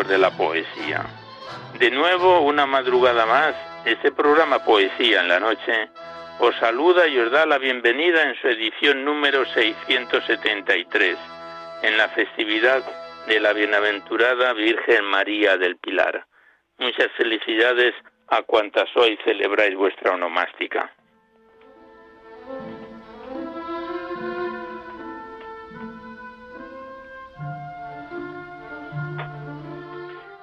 De la poesía. De nuevo, una madrugada más, este programa Poesía en la Noche os saluda y os da la bienvenida en su edición número 673, en la festividad de la Bienaventurada Virgen María del Pilar. Muchas felicidades a cuantas hoy celebráis vuestra onomástica.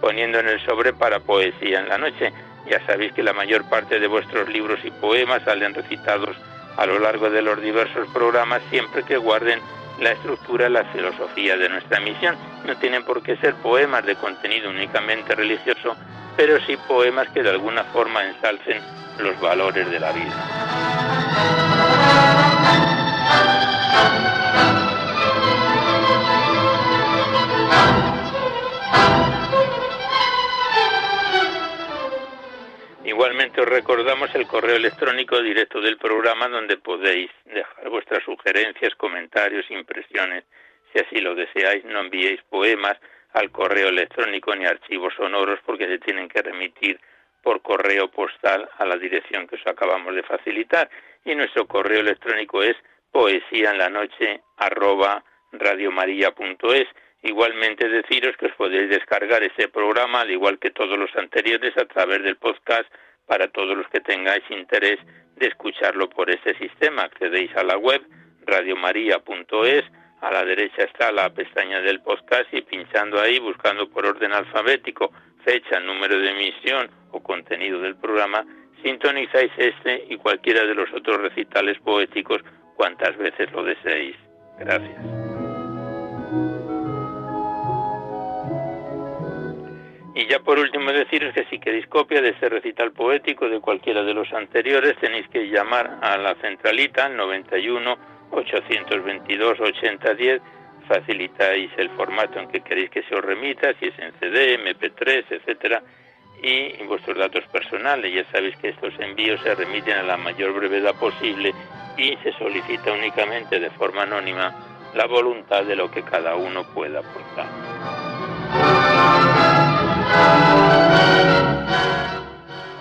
poniendo en el sobre para poesía en la noche. Ya sabéis que la mayor parte de vuestros libros y poemas salen recitados a lo largo de los diversos programas siempre que guarden la estructura y la filosofía de nuestra misión. No tienen por qué ser poemas de contenido únicamente religioso, pero sí poemas que de alguna forma ensalcen los valores de la vida. Igualmente os recordamos el correo electrónico directo del programa donde podéis dejar vuestras sugerencias, comentarios, impresiones. Si así lo deseáis, no enviéis poemas al correo electrónico ni archivos sonoros porque se tienen que remitir por correo postal a la dirección que os acabamos de facilitar. Y nuestro correo electrónico es poesía en la noche arroba Igualmente deciros que os podéis descargar ese programa, al igual que todos los anteriores, a través del podcast para todos los que tengáis interés de escucharlo por ese sistema. Accedéis a la web radiomaria.es, a la derecha está la pestaña del podcast y pinchando ahí, buscando por orden alfabético fecha, número de emisión o contenido del programa, sintonizáis este y cualquiera de los otros recitales poéticos cuantas veces lo deseéis. Gracias. Y ya por último deciros que si queréis copia de este recital poético de cualquiera de los anteriores tenéis que llamar a la centralita al 91 822 8010 facilitáis el formato en que queréis que se os remita, si es en CD, MP3, etcétera, y vuestros datos personales. Ya sabéis que estos envíos se remiten a la mayor brevedad posible y se solicita únicamente de forma anónima la voluntad de lo que cada uno pueda aportar.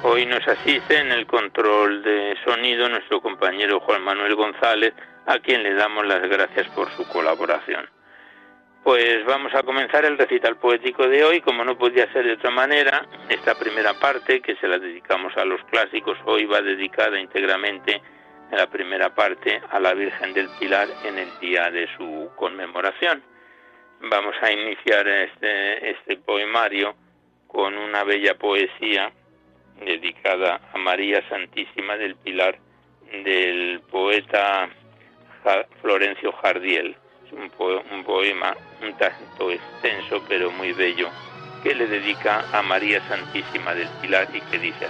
Hoy nos asiste en el control de sonido nuestro compañero Juan Manuel González, a quien le damos las gracias por su colaboración. Pues vamos a comenzar el recital poético de hoy, como no podía ser de otra manera. Esta primera parte, que se la dedicamos a los clásicos, hoy va dedicada íntegramente en la primera parte a la Virgen del Pilar en el día de su conmemoración. Vamos a iniciar este, este poemario con una bella poesía dedicada a María Santísima del Pilar del poeta Florencio Jardiel. Es un, un poema un tanto extenso pero muy bello que le dedica a María Santísima del Pilar y que dice.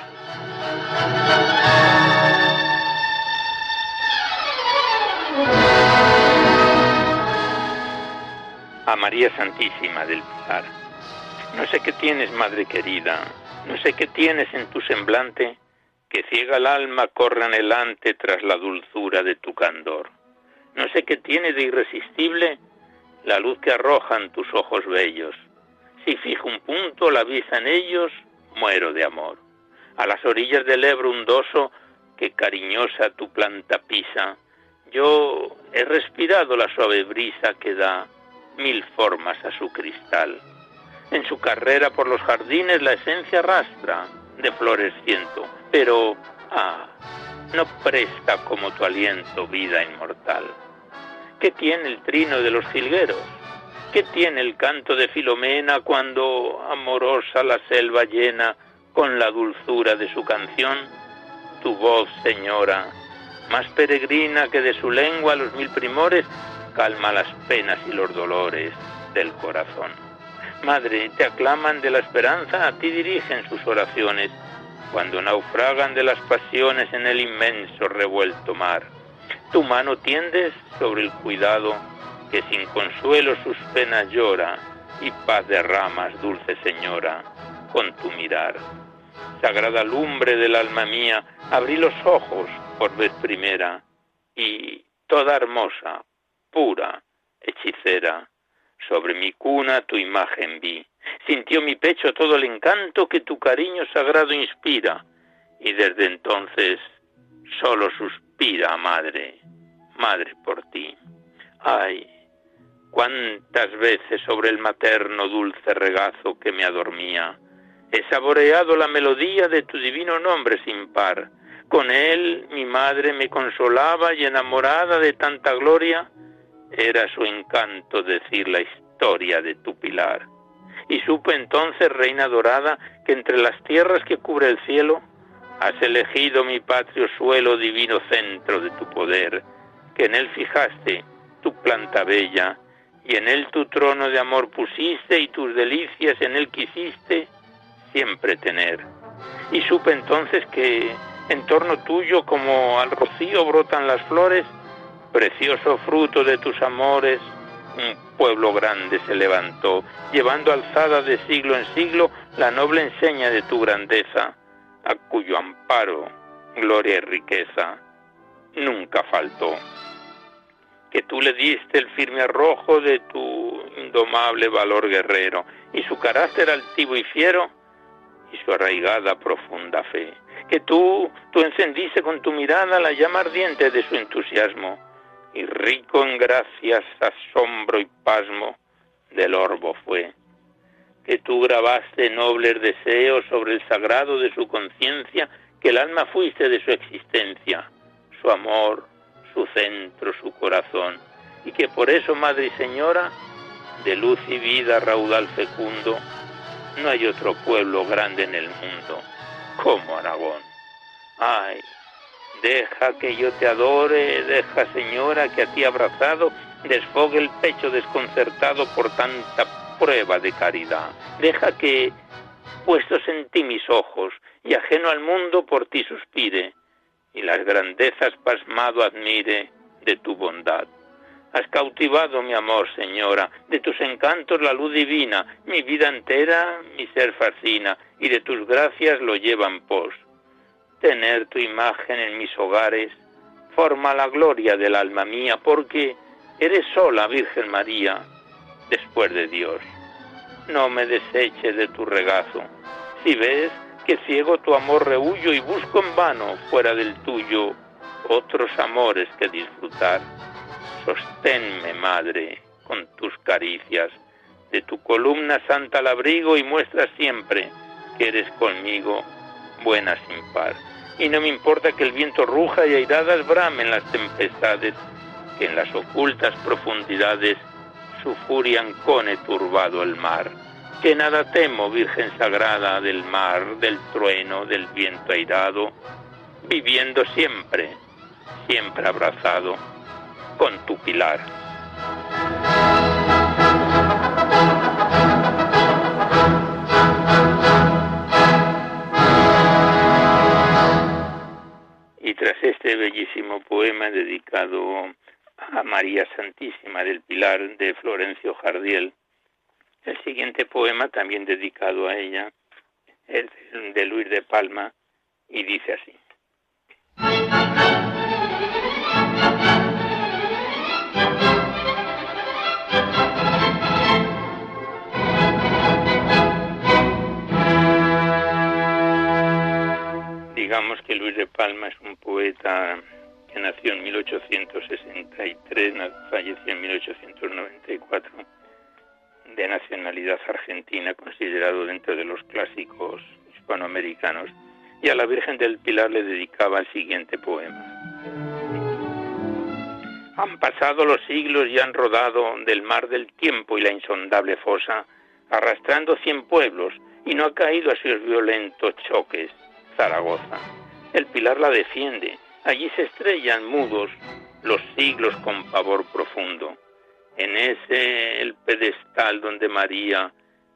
A María Santísima del Pilar. No sé qué tienes, Madre querida, no sé qué tienes en tu semblante que ciega el alma corre anhelante tras la dulzura de tu candor. No sé qué tiene de irresistible la luz que arrojan tus ojos bellos. Si fijo un punto la vista en ellos, muero de amor. A las orillas del Ebro hundoso que cariñosa tu planta pisa, yo he respirado la suave brisa que da mil formas a su cristal. En su carrera por los jardines la esencia arrastra de flores ciento, pero, ah, no presta como tu aliento vida inmortal. ¿Qué tiene el trino de los jilgueros? ¿Qué tiene el canto de Filomena cuando amorosa la selva llena con la dulzura de su canción? Tu voz, señora, más peregrina que de su lengua los mil primores, calma las penas y los dolores del corazón. Madre, te aclaman de la esperanza, a ti dirigen sus oraciones, cuando naufragan de las pasiones en el inmenso revuelto mar. Tu mano tiendes sobre el cuidado que sin consuelo sus penas llora y paz derramas, dulce señora, con tu mirar. Sagrada lumbre del alma mía, abrí los ojos por vez primera y toda hermosa, pura, hechicera, sobre mi cuna tu imagen vi. Sintió mi pecho todo el encanto que tu cariño sagrado inspira, y desde entonces solo suspira, madre, madre por ti. Ay, cuántas veces sobre el materno dulce regazo que me adormía, he saboreado la melodía de tu divino nombre sin par. Con él mi madre me consolaba y enamorada de tanta gloria, era su encanto decir la historia de tu pilar. Y supe entonces, reina dorada, que entre las tierras que cubre el cielo, has elegido mi patrio suelo, divino centro de tu poder, que en él fijaste tu planta bella, y en él tu trono de amor pusiste, y tus delicias en él quisiste siempre tener. Y supe entonces que en torno tuyo, como al rocío brotan las flores, precioso fruto de tus amores, un pueblo grande se levantó, llevando alzada de siglo en siglo la noble enseña de tu grandeza, a cuyo amparo, gloria y riqueza nunca faltó. Que tú le diste el firme arrojo de tu indomable valor guerrero, y su carácter altivo y fiero, y su arraigada profunda fe. Que tú, tú encendiste con tu mirada la llama ardiente de su entusiasmo, y rico en gracias, asombro y pasmo del orbo fue. Que tú grabaste nobles deseos sobre el sagrado de su conciencia, que el alma fuiste de su existencia, su amor, su centro, su corazón, y que por eso, Madre y Señora, de luz y vida raudal fecundo, no hay otro pueblo grande en el mundo como Aragón. Ay, Deja que yo te adore, deja, señora, que a ti abrazado desfogue el pecho desconcertado por tanta prueba de caridad. Deja que, puestos en ti mis ojos, y ajeno al mundo por ti suspire, y las grandezas pasmado admire de tu bondad. Has cautivado mi amor, señora, de tus encantos la luz divina, mi vida entera, mi ser fascina, y de tus gracias lo llevan pos tener tu imagen en mis hogares forma la gloria del alma mía, porque eres sola, Virgen María, después de Dios. No me deseches de tu regazo. Si ves que ciego tu amor rehuyo y busco en vano fuera del tuyo otros amores que disfrutar. Sosténme, madre, con tus caricias, de tu columna santa al abrigo y muestra siempre que eres conmigo buena sin par. Y no me importa que el viento ruja y airadas bramen las tempestades, que en las ocultas profundidades su furia ancone turbado el mar. Que nada temo, Virgen Sagrada del mar, del trueno, del viento airado, viviendo siempre, siempre abrazado con tu pilar. Y tras este bellísimo poema dedicado a María Santísima del Pilar de Florencio Jardiel, el siguiente poema también dedicado a ella es de Luis de Palma y dice así. Digamos que Luis de Palma es un poeta que nació en 1863, falleció en 1894, de nacionalidad argentina, considerado dentro de los clásicos hispanoamericanos, y a la Virgen del Pilar le dedicaba el siguiente poema. Han pasado los siglos y han rodado del mar del tiempo y la insondable fosa, arrastrando cien pueblos, y no ha caído a sus violentos choques Zaragoza. El pilar la defiende. Allí se estrellan mudos los siglos con pavor profundo. En ese el pedestal donde María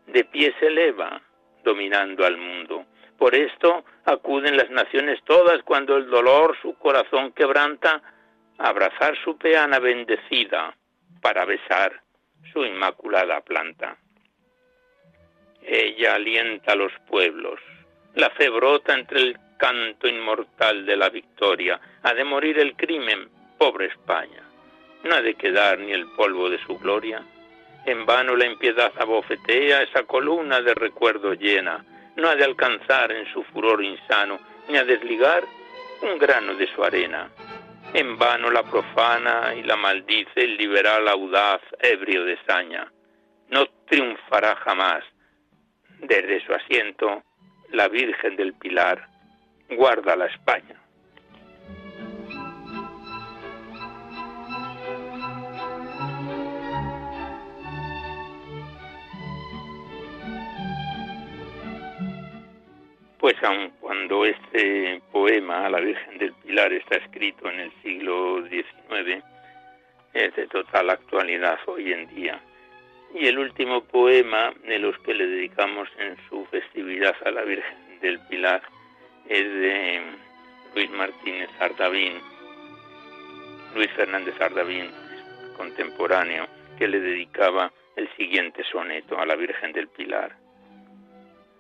de pie se eleva, dominando al mundo. Por esto acuden las naciones todas cuando el dolor su corazón quebranta, a abrazar su peana bendecida para besar su inmaculada planta. Ella alienta a los pueblos, la fe brota entre el canto inmortal de la victoria. Ha de morir el crimen, pobre España. No ha de quedar ni el polvo de su gloria. En vano la impiedad abofetea esa columna de recuerdo llena. No ha de alcanzar en su furor insano, ni a desligar un grano de su arena. En vano la profana y la maldice el liberal audaz, ebrio de saña. No triunfará jamás. Desde su asiento la Virgen del Pilar, guarda la España. Pues aun cuando este poema la Virgen del Pilar está escrito en el siglo XIX, es de total actualidad hoy en día y el último poema de los que le dedicamos en su festividad a la Virgen del Pilar es de Luis Martínez Ardavín, Luis Fernández Ardavín, contemporáneo, que le dedicaba el siguiente soneto a la Virgen del Pilar.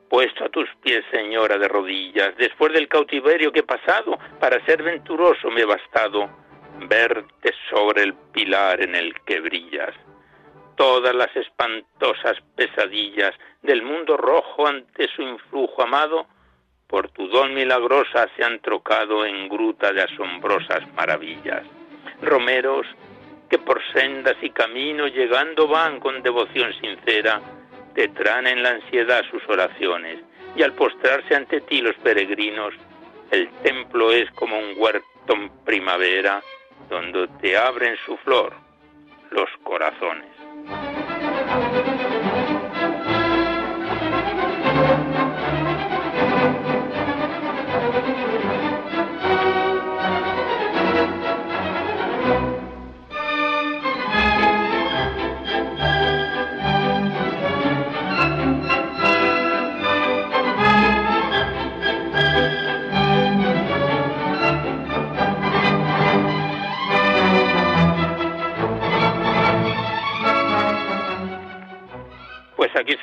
Puesto a tus pies, señora de rodillas, después del cautiverio que he pasado, para ser venturoso me he bastado verte sobre el pilar en el que brillas todas las espantosas pesadillas del mundo rojo ante su influjo amado, por tu don milagrosa se han trocado en gruta de asombrosas maravillas. Romeros que por sendas y caminos llegando van con devoción sincera, te traen en la ansiedad sus oraciones, y al postrarse ante ti los peregrinos, el templo es como un huerto en primavera, donde te abren su flor los corazones.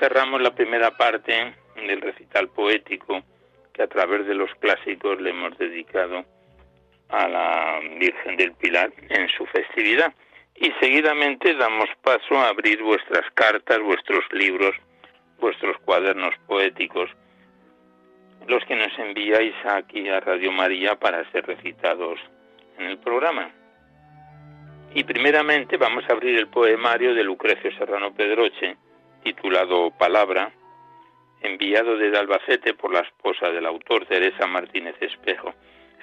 Cerramos la primera parte del recital poético que a través de los clásicos le hemos dedicado a la Virgen del Pilar en su festividad. Y seguidamente damos paso a abrir vuestras cartas, vuestros libros, vuestros cuadernos poéticos, los que nos enviáis aquí a Radio María para ser recitados en el programa. Y primeramente vamos a abrir el poemario de Lucrecio Serrano Pedroche, titulado Palabra, enviado desde Albacete por la esposa del autor Teresa Martínez Espejo.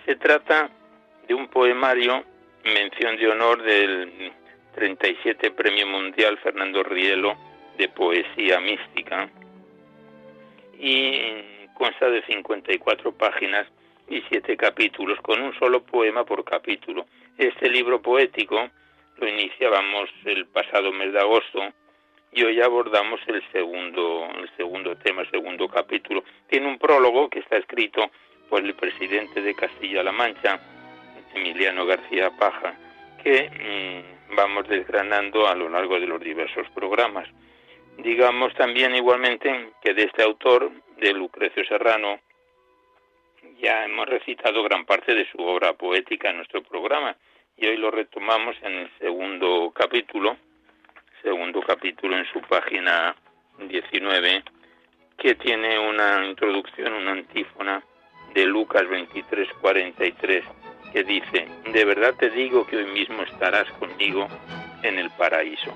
Se trata de un poemario, mención de honor del 37 Premio Mundial Fernando Rielo de Poesía Mística, y consta de 54 páginas y siete capítulos, con un solo poema por capítulo. Este libro poético lo iniciábamos el pasado mes de agosto y hoy abordamos el segundo, el segundo tema, el segundo capítulo. Tiene un prólogo que está escrito por el presidente de Castilla-La Mancha, Emiliano García Paja, que mm, vamos desgranando a lo largo de los diversos programas. Digamos también igualmente que de este autor, de Lucrecio Serrano, ya hemos recitado gran parte de su obra poética en nuestro programa y hoy lo retomamos en el segundo capítulo, segundo capítulo en su página 19, que tiene una introducción, una antífona de Lucas 23:43 que dice, de verdad te digo que hoy mismo estarás conmigo en el paraíso.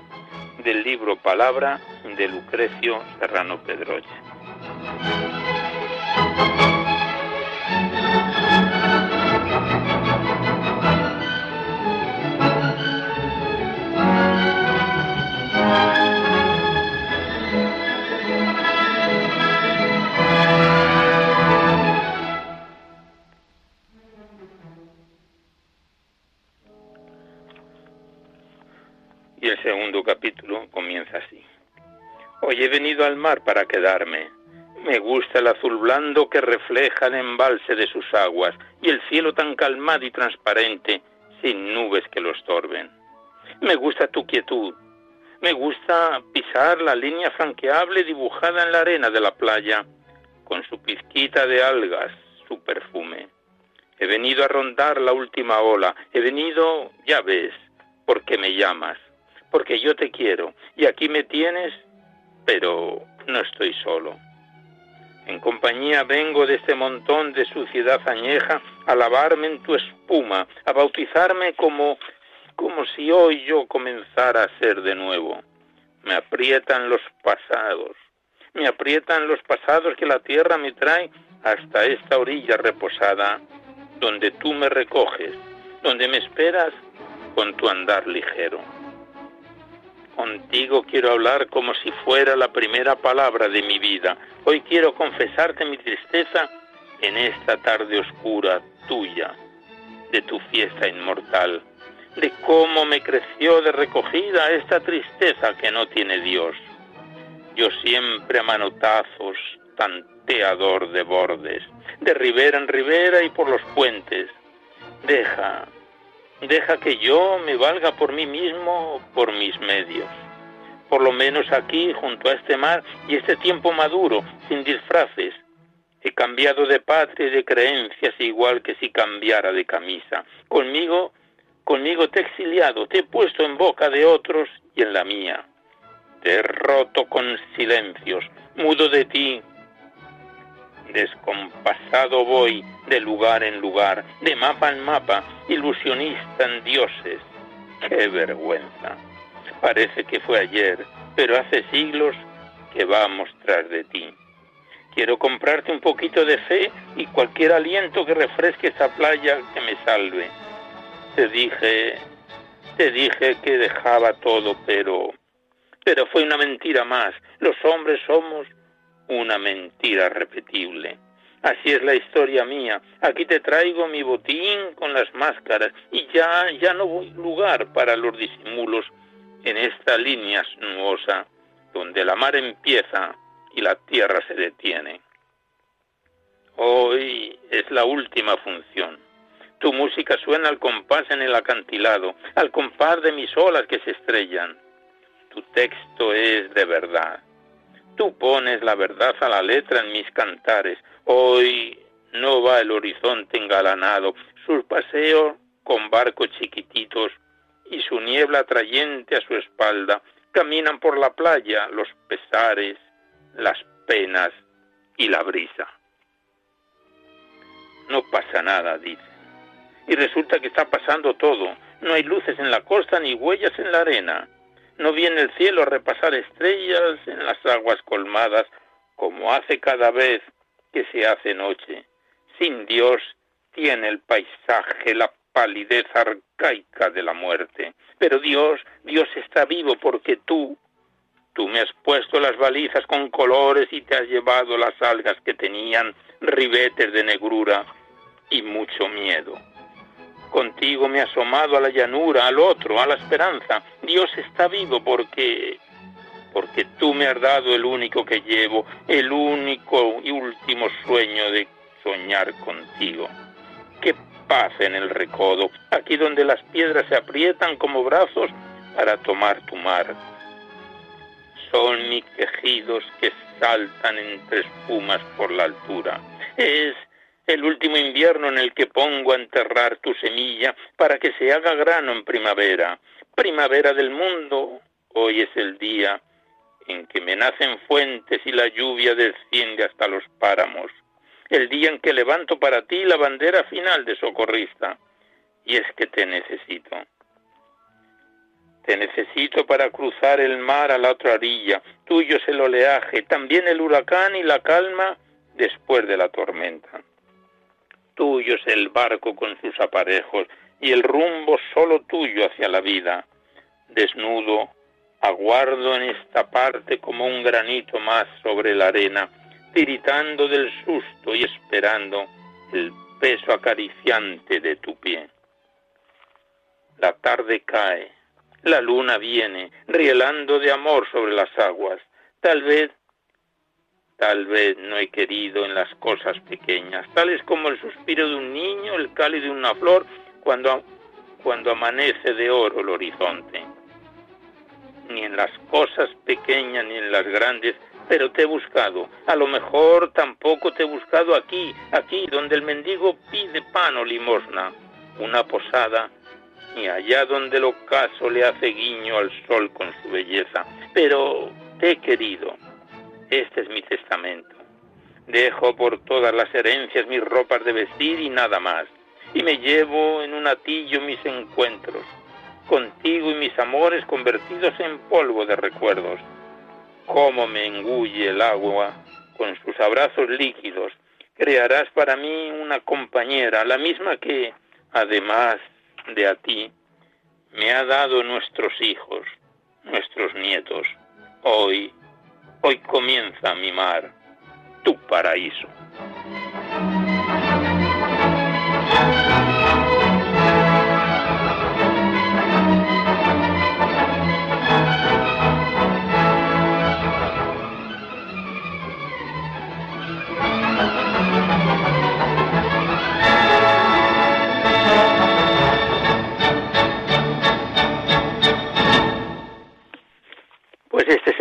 Del libro Palabra de Lucrecio Serrano Pedroche. Capítulo comienza así. Hoy he venido al mar para quedarme. Me gusta el azul blando que refleja el embalse de sus aguas y el cielo tan calmado y transparente, sin nubes que lo estorben. Me gusta tu quietud. Me gusta pisar la línea franqueable dibujada en la arena de la playa, con su pizquita de algas, su perfume. He venido a rondar la última ola. He venido, ya ves, porque me llamas porque yo te quiero y aquí me tienes, pero no estoy solo. En compañía vengo de este montón de suciedad añeja a lavarme en tu espuma, a bautizarme como como si hoy yo comenzara a ser de nuevo. Me aprietan los pasados, me aprietan los pasados que la tierra me trae hasta esta orilla reposada, donde tú me recoges, donde me esperas con tu andar ligero. Contigo quiero hablar como si fuera la primera palabra de mi vida. Hoy quiero confesarte mi tristeza en esta tarde oscura tuya, de tu fiesta inmortal, de cómo me creció de recogida esta tristeza que no tiene Dios. Yo siempre a manotazos, tanteador de bordes, de ribera en ribera y por los puentes. Deja, Deja que yo me valga por mí mismo, por mis medios. Por lo menos aquí, junto a este mar y este tiempo maduro, sin disfraces. He cambiado de patria y de creencias igual que si cambiara de camisa. Conmigo, conmigo te he exiliado, te he puesto en boca de otros y en la mía. Te he roto con silencios, mudo de ti, Descompasado voy de lugar en lugar, de mapa en mapa, ilusionista en dioses. ¡Qué vergüenza! Parece que fue ayer, pero hace siglos que vamos tras de ti. Quiero comprarte un poquito de fe y cualquier aliento que refresque esa playa que me salve. Te dije, te dije que dejaba todo, pero, pero fue una mentira más. Los hombres somos una mentira repetible. Así es la historia mía. Aquí te traigo mi botín con las máscaras y ya ya no voy lugar para los disimulos en esta línea sinuosa donde la mar empieza y la tierra se detiene. Hoy es la última función. Tu música suena al compás en el acantilado, al compás de mis olas que se estrellan. Tu texto es de verdad Tú pones la verdad a la letra en mis cantares. Hoy no va el horizonte engalanado, sus paseos con barcos chiquititos y su niebla atrayente a su espalda. Caminan por la playa los pesares, las penas y la brisa. no pasa nada, dice. Y resulta que está pasando todo. No hay luces en la costa ni huellas en la arena. No viene el cielo a repasar estrellas en las aguas colmadas como hace cada vez que se hace noche. Sin Dios tiene el paisaje la palidez arcaica de la muerte. Pero Dios, Dios está vivo porque tú, tú me has puesto las balizas con colores y te has llevado las algas que tenían ribetes de negrura y mucho miedo. Contigo me he asomado a la llanura, al otro, a la esperanza. Dios está vivo porque porque tú me has dado el único que llevo, el único y último sueño de soñar contigo. Qué paz en el recodo, aquí donde las piedras se aprietan como brazos para tomar tu mar. Son mis quejidos que saltan entre espumas por la altura. Es el último invierno en el que pongo a enterrar tu semilla para que se haga grano en primavera. Primavera del mundo, hoy es el día en que me nacen fuentes y la lluvia desciende hasta los páramos, el día en que levanto para ti la bandera final de socorrista, y es que te necesito. Te necesito para cruzar el mar a la otra orilla, tuyo es el oleaje, también el huracán y la calma después de la tormenta. Tuyo es el barco con sus aparejos y el rumbo solo tuyo hacia la vida. Desnudo, aguardo en esta parte como un granito más sobre la arena, tiritando del susto y esperando el peso acariciante de tu pie. La tarde cae, la luna viene, rielando de amor sobre las aguas. Tal vez, tal vez no he querido en las cosas pequeñas, tales como el suspiro de un niño, el cálido de una flor, cuando, cuando amanece de oro el horizonte ni en las cosas pequeñas ni en las grandes, pero te he buscado. A lo mejor tampoco te he buscado aquí, aquí donde el mendigo pide pan o limosna, una posada, ni allá donde el ocaso le hace guiño al sol con su belleza. Pero te he querido. Este es mi testamento. Dejo por todas las herencias mis ropas de vestir y nada más. Y me llevo en un atillo mis encuentros contigo y mis amores convertidos en polvo de recuerdos. Cómo me engulle el agua con sus abrazos líquidos. Crearás para mí una compañera, la misma que, además de a ti, me ha dado nuestros hijos, nuestros nietos. Hoy, hoy comienza mi mar, tu paraíso.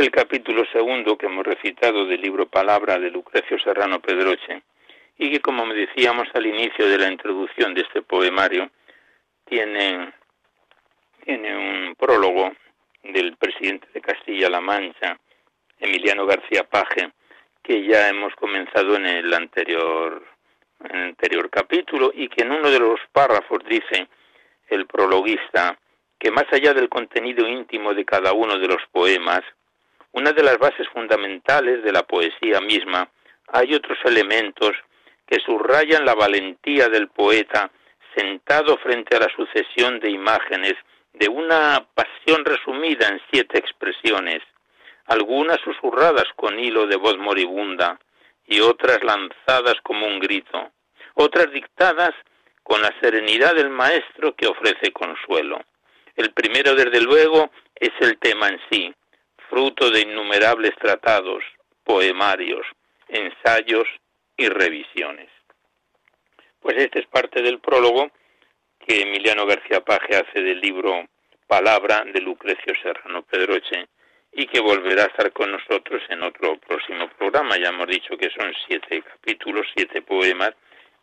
El capítulo segundo que hemos recitado del libro Palabra de Lucrecio Serrano Pedroche y que, como decíamos al inicio de la introducción de este poemario, tiene, tiene un prólogo del presidente de Castilla-La Mancha, Emiliano García Paje, que ya hemos comenzado en el anterior capítulo y que en uno de los párrafos dice el prologuista que más allá del contenido íntimo de cada uno de los poemas, una de las bases fundamentales de la poesía misma, hay otros elementos que subrayan la valentía del poeta sentado frente a la sucesión de imágenes de una pasión resumida en siete expresiones, algunas susurradas con hilo de voz moribunda y otras lanzadas como un grito, otras dictadas con la serenidad del maestro que ofrece consuelo. El primero, desde luego, es el tema en sí, fruto de innumerables tratados, poemarios, ensayos y revisiones. Pues este es parte del prólogo que Emiliano García Paje hace del libro Palabra de Lucrecio Serrano Pedroche y que volverá a estar con nosotros en otro próximo programa. Ya hemos dicho que son siete capítulos, siete poemas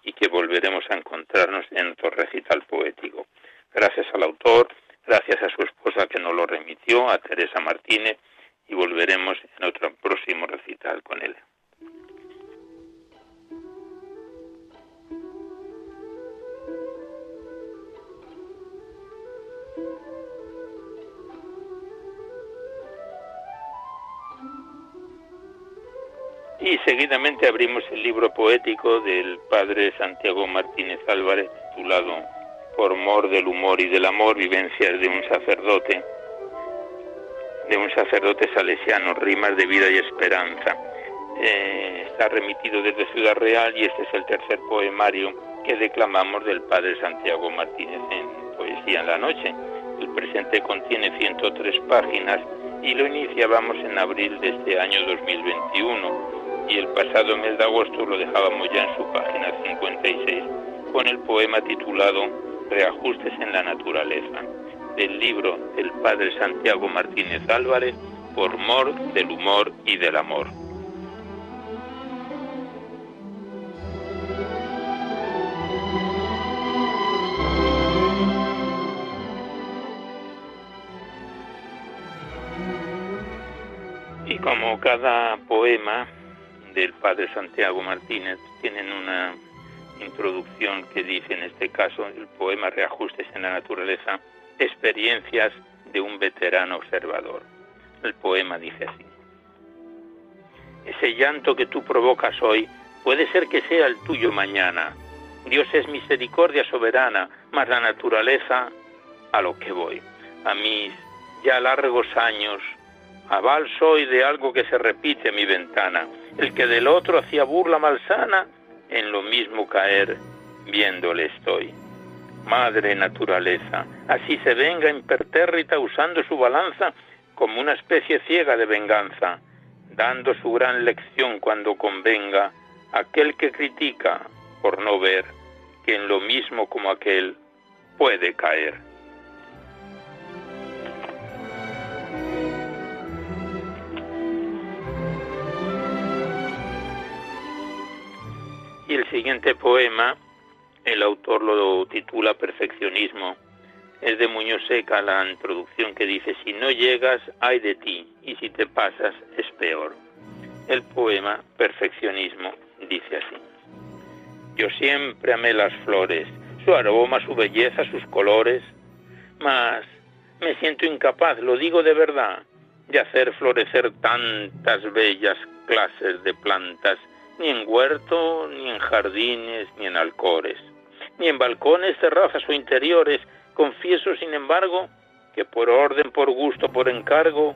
y que volveremos a encontrarnos en otro recital poético. Gracias al autor, gracias a su esposa que nos lo remitió, a Teresa Martínez, y volveremos en otro próximo recital con él. Y seguidamente abrimos el libro poético del padre Santiago Martínez Álvarez titulado por mor del humor y del amor, vivencias de un sacerdote, de un sacerdote salesiano, rimas de vida y esperanza. Eh, está remitido desde Ciudad Real y este es el tercer poemario que declamamos del padre Santiago Martínez en Poesía en la Noche. El presente contiene 103 páginas y lo iniciábamos en abril de este año 2021 y el pasado mes de agosto lo dejábamos ya en su página 56 con el poema titulado Reajustes en la naturaleza, del libro del padre Santiago Martínez Álvarez, por mor del humor y del amor. Y como cada poema del padre Santiago Martínez tienen una introducción que dice en este caso el poema Reajustes en la naturaleza, experiencias de un veterano observador. El poema dice así. Ese llanto que tú provocas hoy puede ser que sea el tuyo mañana. Dios es misericordia soberana, mas la naturaleza a lo que voy. A mis ya largos años, aval soy de algo que se repite en mi ventana el que del otro hacía burla malsana, en lo mismo caer, viéndole estoy. Madre naturaleza, así se venga impertérrita usando su balanza como una especie ciega de venganza, dando su gran lección cuando convenga aquel que critica por no ver que en lo mismo como aquel puede caer. El siguiente poema, el autor lo titula Perfeccionismo. Es de Muñoz Seca la introducción que dice, si no llegas, hay de ti, y si te pasas, es peor. El poema Perfeccionismo dice así. Yo siempre amé las flores, su aroma, su belleza, sus colores, mas me siento incapaz, lo digo de verdad, de hacer florecer tantas bellas clases de plantas ni en huerto, ni en jardines, ni en alcores, ni en balcones, terrazas o interiores. Confieso, sin embargo, que por orden, por gusto, por encargo,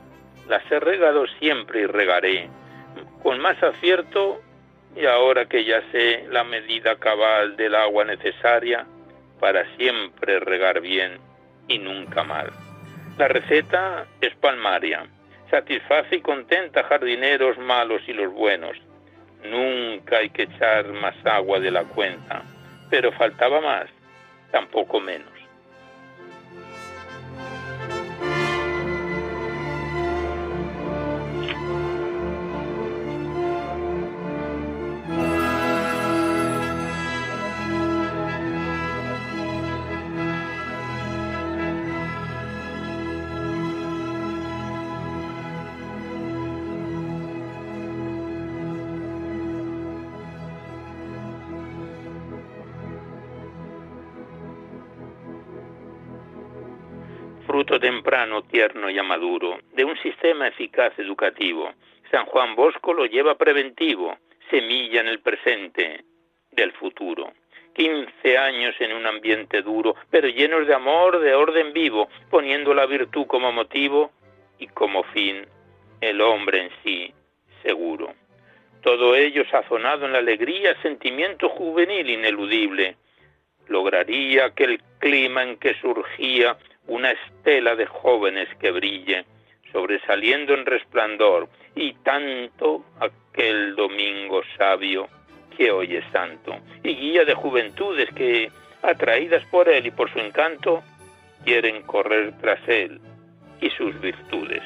las he regado siempre y regaré, con más acierto, y ahora que ya sé la medida cabal del agua necesaria, para siempre regar bien y nunca mal. La receta es palmaria, satisface y contenta jardineros malos y los buenos, Nunca hay que echar más agua de la cuenta, pero faltaba más, tampoco menos. Temprano, tierno y amaduro, de un sistema eficaz educativo. San Juan Bosco lo lleva preventivo, semilla en el presente del futuro. Quince años en un ambiente duro, pero llenos de amor, de orden vivo, poniendo la virtud como motivo y como fin el hombre en sí seguro. Todo ello sazonado en la alegría, sentimiento juvenil ineludible, lograría que el clima en que surgía una estela de jóvenes que brille, sobresaliendo en resplandor, y tanto aquel domingo sabio que hoy es santo, y guía de juventudes que, atraídas por él y por su encanto, quieren correr tras él y sus virtudes.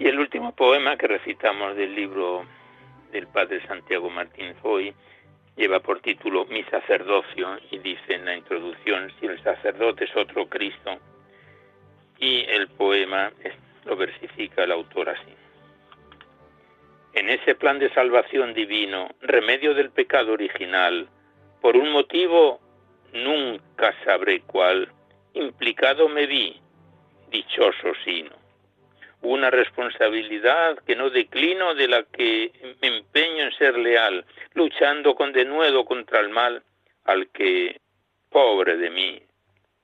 Y el último poema que recitamos del libro del padre Santiago Martínez hoy lleva por título Mi sacerdocio y dice en la introducción si el sacerdote es otro Cristo y el poema lo versifica el autor así. En ese plan de salvación divino, remedio del pecado original, por un motivo nunca sabré cuál, implicado me vi, dichoso sino. Una responsabilidad que no declino de la que me empeño en ser leal, luchando con denuedo contra el mal, al que, pobre de mí,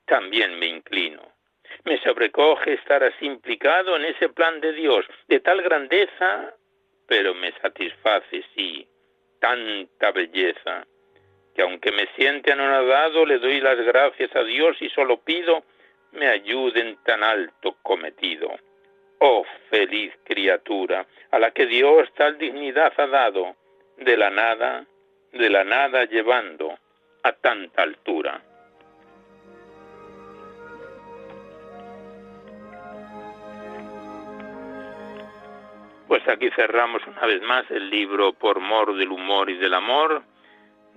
también me inclino. Me sobrecoge estar así implicado en ese plan de Dios, de tal grandeza, pero me satisface, sí, tanta belleza, que aunque me siente anonadado, le doy las gracias a Dios y solo pido me ayude en tan alto cometido. Oh feliz criatura, a la que Dios tal dignidad ha dado, de la nada, de la nada llevando a tanta altura. Pues aquí cerramos una vez más el libro Por mor del humor y del amor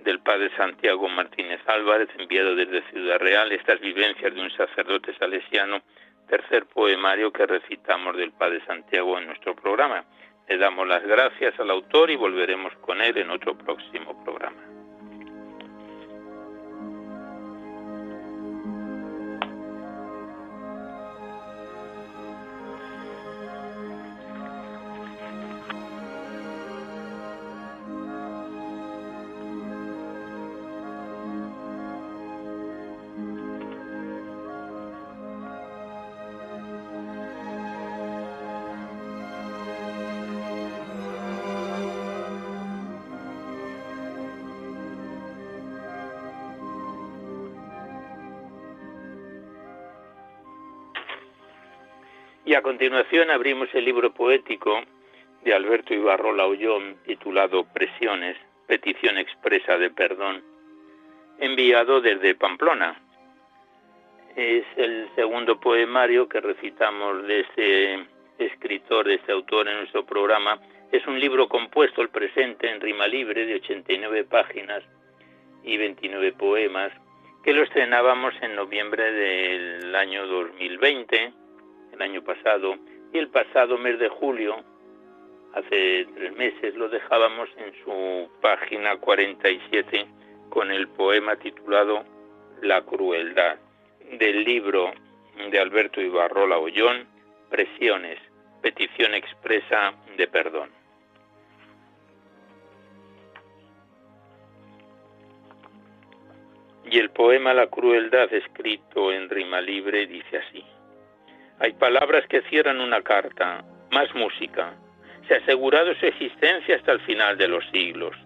del padre Santiago Martínez Álvarez, enviado desde Ciudad Real, estas vivencias de un sacerdote salesiano, tercer poemario que recitamos del padre Santiago en nuestro programa. Le damos las gracias al autor y volveremos con él en otro próximo programa. Y a continuación abrimos el libro poético de Alberto Ibarrola Ollón titulado Presiones, petición expresa de perdón, enviado desde Pamplona. Es el segundo poemario que recitamos de este escritor, de este autor en nuestro programa. Es un libro compuesto, el presente, en rima libre de 89 páginas y 29 poemas, que lo estrenábamos en noviembre del año 2020 año pasado y el pasado mes de julio, hace tres meses, lo dejábamos en su página 47 con el poema titulado La crueldad del libro de Alberto Ibarrola Ollón, Presiones, petición expresa de perdón. Y el poema La crueldad, escrito en rima libre, dice así. Hay palabras que cierran una carta, más música. Se ha asegurado su existencia hasta el final de los siglos.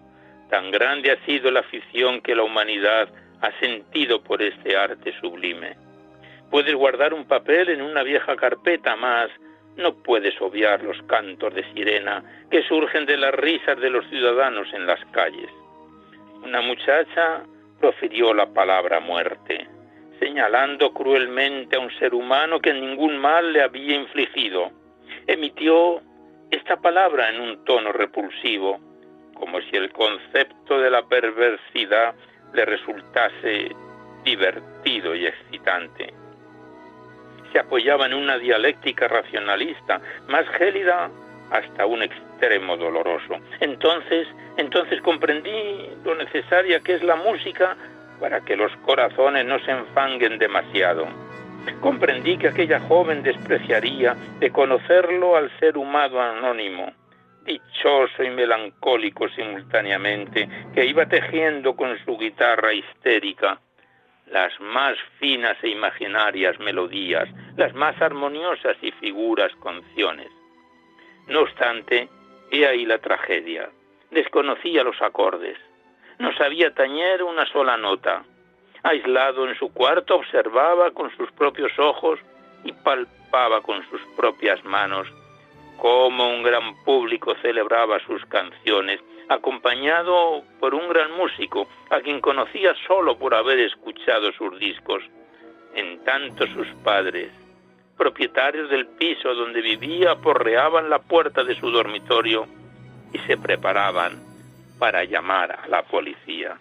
Tan grande ha sido la afición que la humanidad ha sentido por este arte sublime. Puedes guardar un papel en una vieja carpeta más, no puedes obviar los cantos de sirena que surgen de las risas de los ciudadanos en las calles. Una muchacha profirió la palabra muerte señalando cruelmente a un ser humano que ningún mal le había infligido. Emitió esta palabra en un tono repulsivo, como si el concepto de la perversidad le resultase divertido y excitante. Se apoyaba en una dialéctica racionalista, más gélida hasta un extremo doloroso. Entonces, entonces comprendí lo necesaria que es la música para que los corazones no se enfanguen demasiado. Comprendí que aquella joven despreciaría de conocerlo al ser humano anónimo, dichoso y melancólico simultáneamente, que iba tejiendo con su guitarra histérica las más finas e imaginarias melodías, las más armoniosas y figuras canciones. No obstante, he ahí la tragedia. Desconocía los acordes no sabía tañer una sola nota. Aislado en su cuarto observaba con sus propios ojos y palpaba con sus propias manos cómo un gran público celebraba sus canciones, acompañado por un gran músico, a quien conocía solo por haber escuchado sus discos. En tanto sus padres, propietarios del piso donde vivía, porreaban la puerta de su dormitorio y se preparaban para llamar a la policía.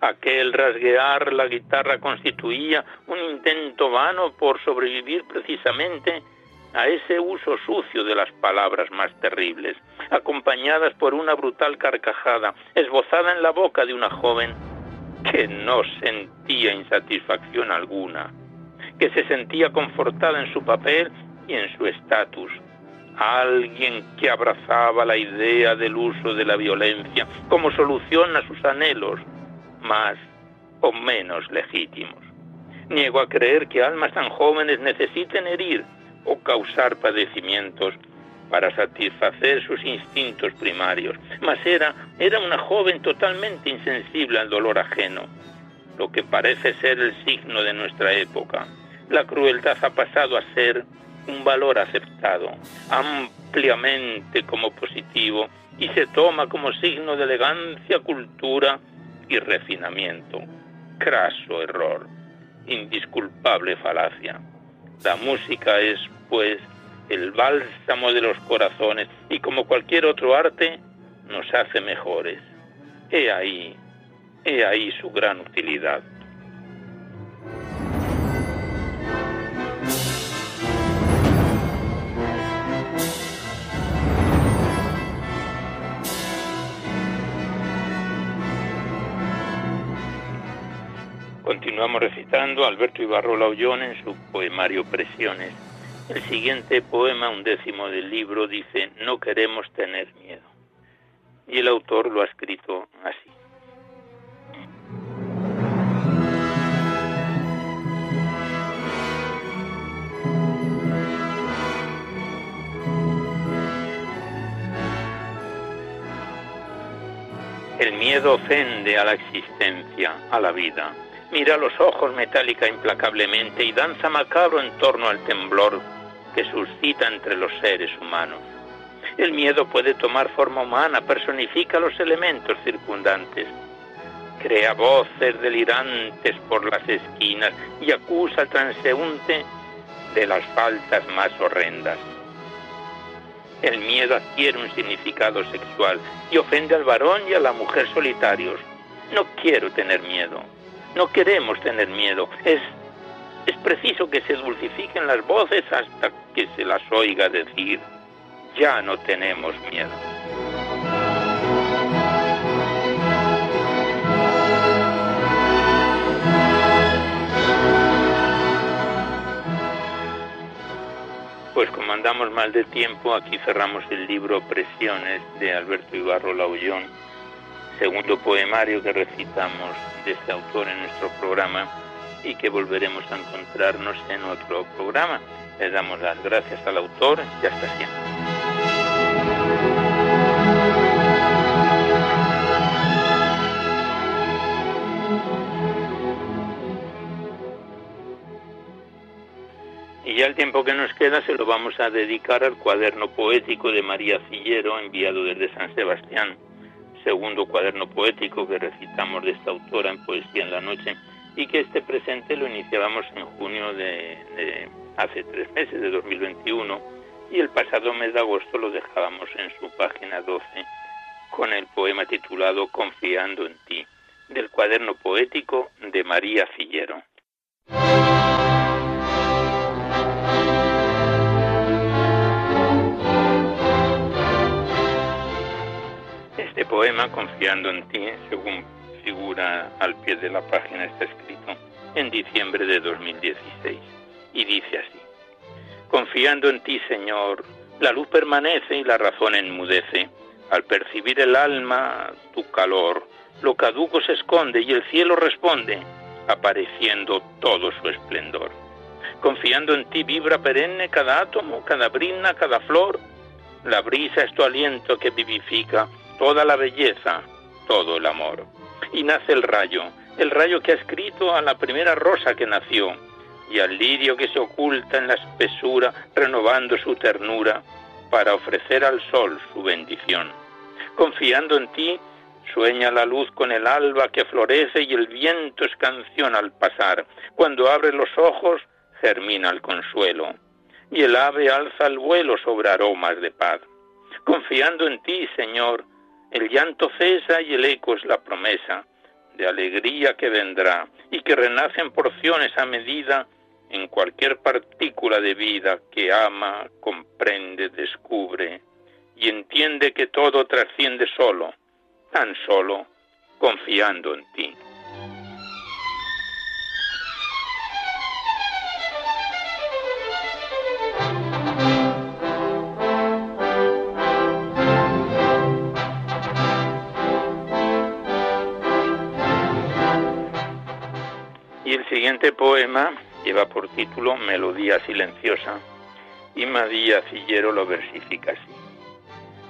Aquel rasguear la guitarra constituía un intento vano por sobrevivir precisamente a ese uso sucio de las palabras más terribles, acompañadas por una brutal carcajada esbozada en la boca de una joven que no sentía insatisfacción alguna, que se sentía confortada en su papel y en su estatus, alguien que abrazaba la idea del uso de la violencia como solución a sus anhelos más o menos legítimos. Niego a creer que almas tan jóvenes necesiten herir o causar padecimientos para satisfacer sus instintos primarios, mas era, era una joven totalmente insensible al dolor ajeno, lo que parece ser el signo de nuestra época. La crueldad ha pasado a ser un valor aceptado ampliamente como positivo y se toma como signo de elegancia, cultura y refinamiento. Craso error, indisculpable falacia. La música es, pues, el bálsamo de los corazones y como cualquier otro arte nos hace mejores. He ahí, he ahí su gran utilidad. Continuamos recitando Alberto Ibarro Laullón en su poemario Presiones. El siguiente poema, un décimo del libro, dice No queremos tener miedo. Y el autor lo ha escrito así. El miedo ofende a la existencia, a la vida mira los ojos metálica implacablemente y danza macabro en torno al temblor que suscita entre los seres humanos. El miedo puede tomar forma humana, personifica los elementos circundantes, crea voces delirantes por las esquinas y acusa al transeúnte de las faltas más horrendas. El miedo adquiere un significado sexual y ofende al varón y a la mujer solitarios. No quiero tener miedo. No queremos tener miedo. Es, es preciso que se dulcifiquen las voces hasta que se las oiga decir, ya no tenemos miedo. Pues como andamos mal de tiempo, aquí cerramos el libro Presiones de Alberto Ibarro Laullón segundo poemario que recitamos de este autor en nuestro programa y que volveremos a encontrarnos en otro programa. Le damos las gracias al autor y hasta siempre. Y ya el tiempo que nos queda se lo vamos a dedicar al cuaderno poético de María Cillero, enviado desde San Sebastián segundo cuaderno poético que recitamos de esta autora en Poesía en la Noche y que este presente lo iniciábamos en junio de, hace tres meses, de 2021, y el pasado mes de agosto lo dejábamos en su página 12 con el poema titulado Confiando en ti, del cuaderno poético de María Fillero. Poema, Confiando en ti, según figura al pie de la página, está escrito en diciembre de 2016 y dice así, Confiando en ti, Señor, la luz permanece y la razón enmudece. Al percibir el alma tu calor, lo caduco se esconde y el cielo responde, apareciendo todo su esplendor. Confiando en ti vibra perenne cada átomo, cada brina, cada flor. La brisa es tu aliento que vivifica toda la belleza, todo el amor. Y nace el rayo, el rayo que ha escrito a la primera rosa que nació, y al lirio que se oculta en la espesura, renovando su ternura, para ofrecer al sol su bendición. Confiando en ti, sueña la luz con el alba que florece y el viento es canción al pasar. Cuando abre los ojos, germina el consuelo, y el ave alza el vuelo sobre aromas de paz. Confiando en ti, Señor, el llanto cesa y el eco es la promesa de alegría que vendrá y que renace en porciones a medida en cualquier partícula de vida que ama, comprende, descubre y entiende que todo trasciende solo, tan solo confiando en ti. Y el siguiente poema lleva por título Melodía Silenciosa y María Cillero lo versifica así.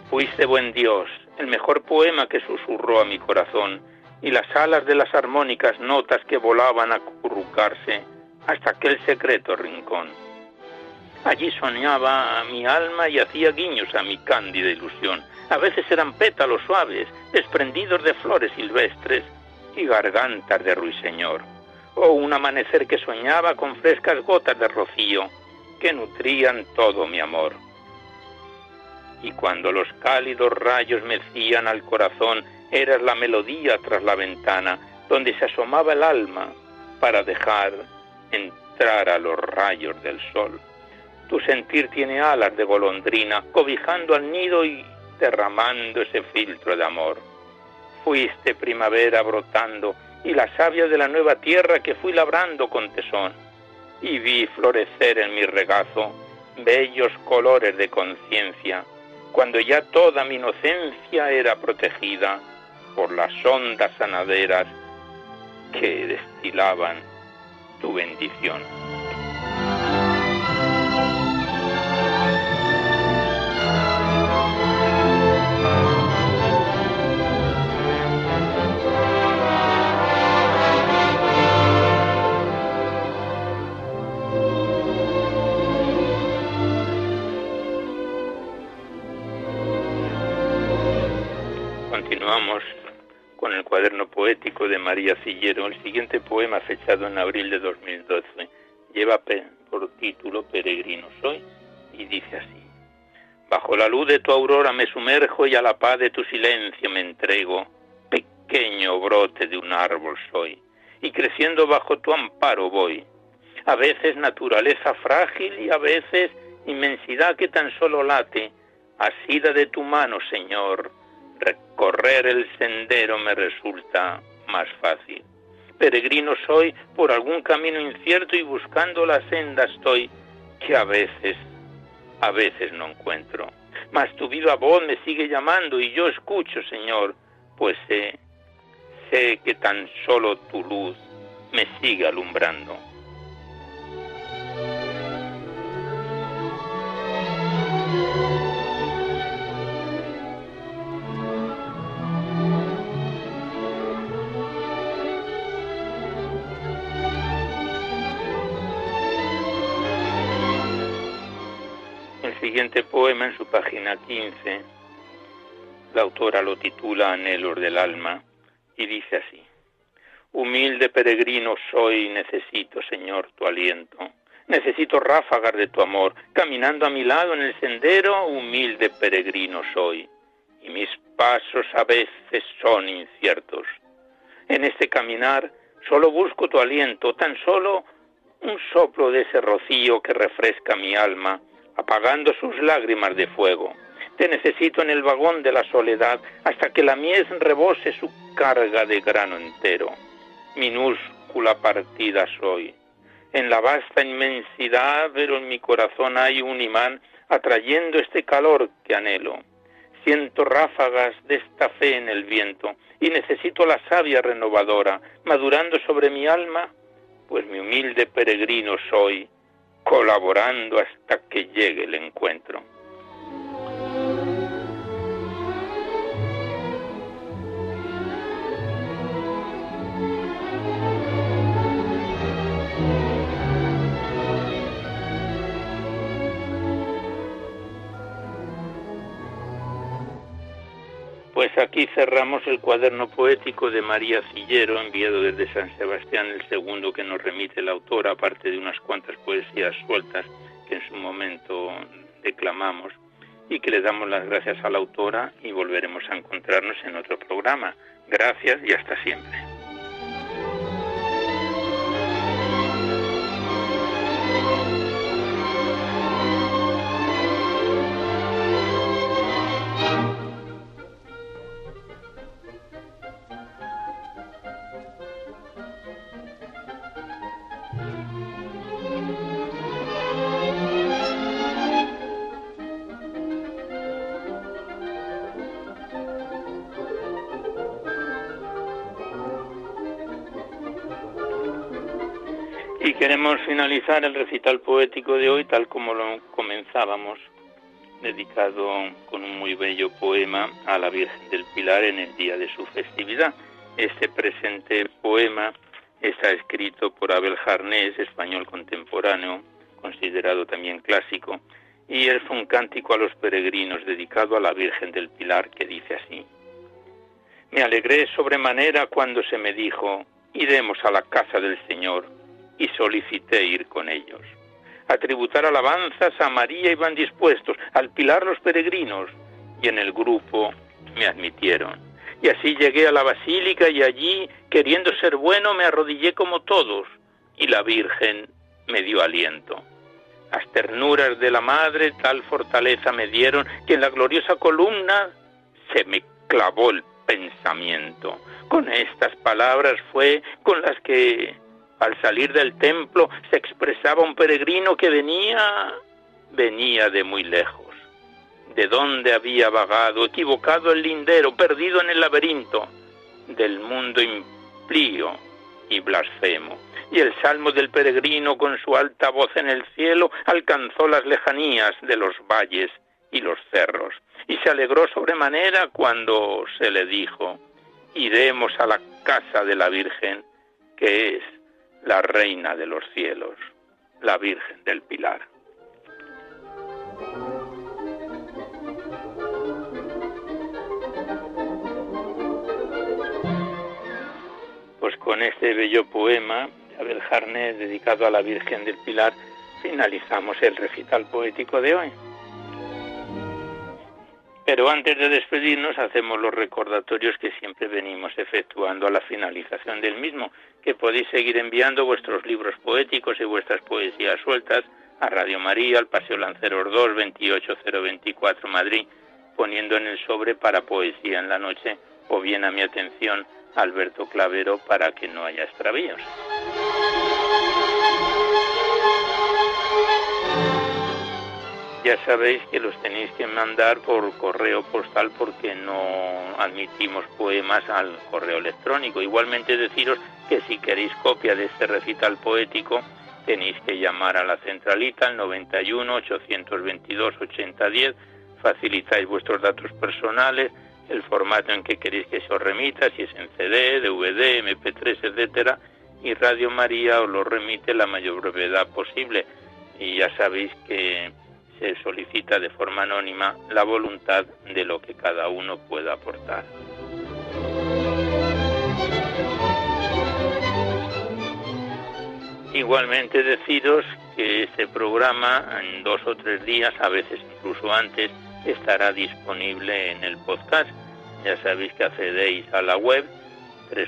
Fuiste buen Dios, el mejor poema que susurró a mi corazón y las alas de las armónicas notas que volaban a currucarse hasta aquel secreto rincón. Allí soñaba a mi alma y hacía guiños a mi cándida ilusión. A veces eran pétalos suaves, desprendidos de flores silvestres y gargantas de ruiseñor o un amanecer que soñaba con frescas gotas de rocío que nutrían todo mi amor. Y cuando los cálidos rayos mecían al corazón, eras la melodía tras la ventana, donde se asomaba el alma para dejar entrar a los rayos del sol. Tu sentir tiene alas de golondrina, cobijando al nido y derramando ese filtro de amor. Fuiste primavera brotando y la savia de la nueva tierra que fui labrando con tesón, y vi florecer en mi regazo bellos colores de conciencia, cuando ya toda mi inocencia era protegida por las ondas sanaderas que destilaban tu bendición. Continuamos con el cuaderno poético de María Cillero. El siguiente poema, fechado en abril de 2012, lleva por título Peregrino soy y dice así. Bajo la luz de tu aurora me sumerjo y a la paz de tu silencio me entrego. Pequeño brote de un árbol soy y creciendo bajo tu amparo voy. A veces naturaleza frágil y a veces inmensidad que tan solo late, asida de tu mano, Señor recorrer el sendero me resulta más fácil. Peregrino soy por algún camino incierto y buscando la senda estoy que a veces, a veces no encuentro. Mas tu viva voz me sigue llamando y yo escucho, Señor, pues sé, sé que tan solo tu luz me sigue alumbrando. Siguiente poema en su página 15, la autora lo titula Anhelos del alma y dice así, Humilde peregrino soy, necesito, Señor, tu aliento. Necesito ráfagas de tu amor, caminando a mi lado en el sendero, humilde peregrino soy, y mis pasos a veces son inciertos. En este caminar solo busco tu aliento, tan solo un soplo de ese rocío que refresca mi alma, apagando sus lágrimas de fuego. Te necesito en el vagón de la soledad hasta que la mies rebose su carga de grano entero. Minúscula partida soy. En la vasta inmensidad, pero en mi corazón hay un imán atrayendo este calor que anhelo. Siento ráfagas de esta fe en el viento y necesito la savia renovadora madurando sobre mi alma, pues mi humilde peregrino soy colaborando hasta que llegue el encuentro. Pues aquí cerramos el cuaderno poético de María Cillero, enviado desde San Sebastián, el segundo que nos remite la autora, aparte de unas cuantas poesías sueltas que en su momento declamamos, y que le damos las gracias a la autora y volveremos a encontrarnos en otro programa. Gracias y hasta siempre. Finalizar el recital poético de hoy tal como lo comenzábamos, dedicado con un muy bello poema a la Virgen del Pilar en el día de su festividad. Este presente poema está escrito por Abel Jarnés, español contemporáneo, considerado también clásico, y es un cántico a los peregrinos dedicado a la Virgen del Pilar que dice así. Me alegré sobremanera cuando se me dijo, iremos a la casa del Señor y solicité ir con ellos. A tributar alabanzas a María iban dispuestos, al pilar los peregrinos, y en el grupo me admitieron. Y así llegué a la basílica y allí, queriendo ser bueno, me arrodillé como todos, y la Virgen me dio aliento. Las ternuras de la madre tal fortaleza me dieron que en la gloriosa columna se me clavó el pensamiento. Con estas palabras fue con las que al salir del templo se expresaba un peregrino que venía, venía de muy lejos. De dónde había vagado, equivocado el lindero, perdido en el laberinto del mundo implío y blasfemo. Y el salmo del peregrino con su alta voz en el cielo alcanzó las lejanías de los valles y los cerros. Y se alegró sobremanera cuando se le dijo, iremos a la casa de la Virgen, que es la Reina de los cielos, la Virgen del Pilar. Pues con este bello poema de Abel Jarnés dedicado a la Virgen del Pilar finalizamos el recital poético de hoy. Pero antes de despedirnos hacemos los recordatorios que siempre venimos efectuando a la finalización del mismo, que podéis seguir enviando vuestros libros poéticos y vuestras poesías sueltas a Radio María, al Paseo Lanceros 2, 28024 Madrid, poniendo en el sobre para poesía en la noche o bien a mi atención Alberto Clavero para que no haya extravíos. Ya sabéis que los tenéis que mandar por correo postal porque no admitimos poemas al correo electrónico. Igualmente deciros que si queréis copia de este recital poético tenéis que llamar a la centralita al 91 822 8010, facilitáis vuestros datos personales, el formato en que queréis que se os remita, si es en CD, DVD, MP3, etcétera, y Radio María os lo remite la mayor brevedad posible. Y ya sabéis que se solicita de forma anónima la voluntad de lo que cada uno pueda aportar. Igualmente deciros que este programa en dos o tres días, a veces incluso antes, estará disponible en el podcast. Ya sabéis que accedéis a la web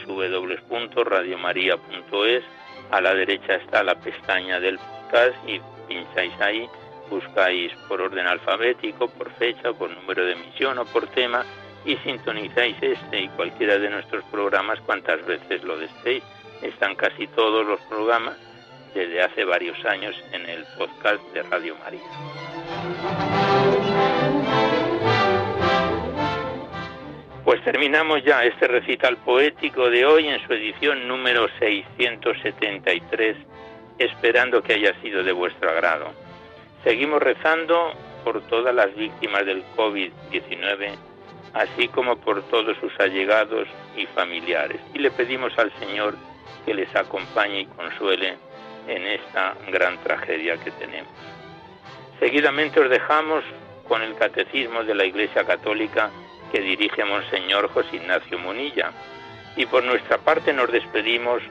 www.radiomaria.es. A la derecha está la pestaña del podcast y pincháis ahí buscáis por orden alfabético, por fecha, por número de emisión o por tema y sintonizáis este y cualquiera de nuestros programas cuantas veces lo deseéis. Están casi todos los programas desde hace varios años en el podcast de Radio María. Pues terminamos ya este recital poético de hoy en su edición número 673, esperando que haya sido de vuestro agrado. Seguimos rezando por todas las víctimas del COVID-19, así como por todos sus allegados y familiares. Y le pedimos al Señor que les acompañe y consuele en esta gran tragedia que tenemos. Seguidamente os dejamos con el Catecismo de la Iglesia Católica que dirige Monseñor José Ignacio Munilla. Y por nuestra parte nos despedimos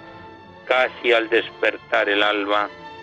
casi al despertar el alba